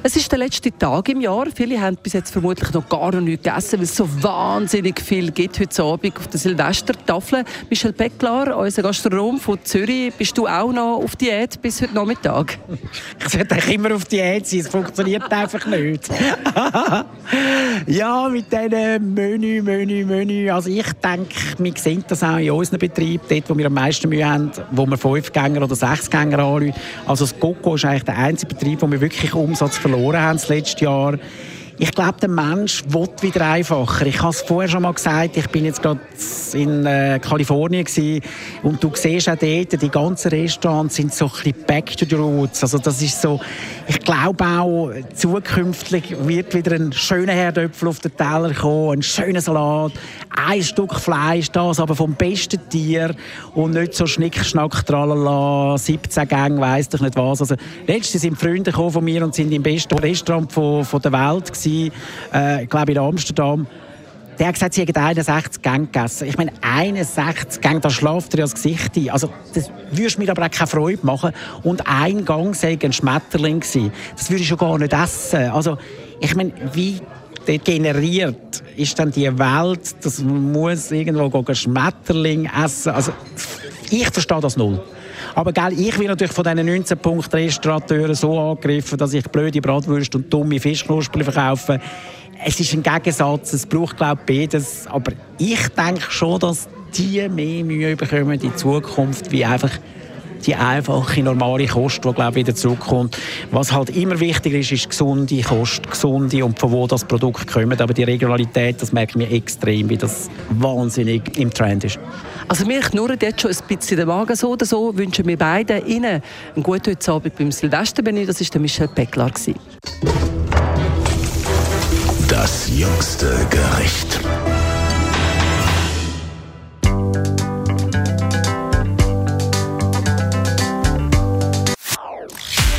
Es ist der letzte Tag im Jahr. Viele haben bis jetzt vermutlich noch gar noch nichts gegessen, weil es so wahnsinnig viel gibt heute Abend auf der Silvestertafel. Michel Becklar, unser Gastronom von Zürich, bist du auch noch auf Diät bis heute Nachmittag? Ich sollte eigentlich immer auf Diät sein, es funktioniert einfach nicht. ja, mit diesen Menü, Menü, Menü. Also ich denke, wir sehen das auch in unseren Betrieben, dort, wo wir am meisten Mühe haben, wo wir fünf Gänger oder sechs Gänger anrufen. Also das Coco ist eigentlich der einzige Betrieb, wo wir wirklich Umsatz verloren haben das letzte Jahr. Ich glaube, der Mensch will wieder einfacher. Ich habe es vorher schon mal gesagt, ich bin jetzt gerade in äh, Kalifornien gewesen, und du siehst auch dort, die ganzen Restaurants sind so ein bisschen back to the roots. Also das ist so, ich glaube auch, zukünftig wird wieder ein schöner Herdöpfel auf den Teller kommen, ein schöner Salat, ein Stück Fleisch, das aber vom besten Tier und nicht so Schnickschnack, tralala, 17 Gänge, weiss ich nicht was. Also letztens sind Freunde von mir und sind im besten Restaurant von, von der Welt gewesen gewesen, äh, ich glaube in Amsterdam. Der hat gesagt, sie hätten 61 Gänge gegessen. Ich meine, 61 Gänge, da schlaft er ja das Gesicht ein. Also, das würde mir aber auch keine Freude machen. Und ein Gang sei ein Schmetterling gewesen. Das würde ich schon gar nicht essen. Also, ich meine, wie degeneriert ist dann die Welt, dass man muss irgendwo Schmetterling essen Also, ich verstehe das null. Aber gell, ich bin natürlich von diesen 19 Punkten Restaurateuren so angegriffen, dass ich blöde Bratwürste und dumme Fischknusperli verkaufe. Es ist ein Gegensatz, es braucht glaube ich beides. Aber ich denke schon, dass die mehr Mühe bekommen in Zukunft, wie einfach die einfache, normale Kost, die glaube ich, wieder zurückkommt. Was halt immer wichtiger ist, ist gesunde Kost, gesunde und von wo das Produkt kommt. Aber die Regionalität, das merkt mir extrem, wie das wahnsinnig im Trend ist. Also mir knurrt jetzt schon ein bisschen der Magen so oder so. Wünschen wir beiden Ihnen einen guten Abend beim Silvestermenü. Das war der Michel Becklar. Das jüngste Gericht.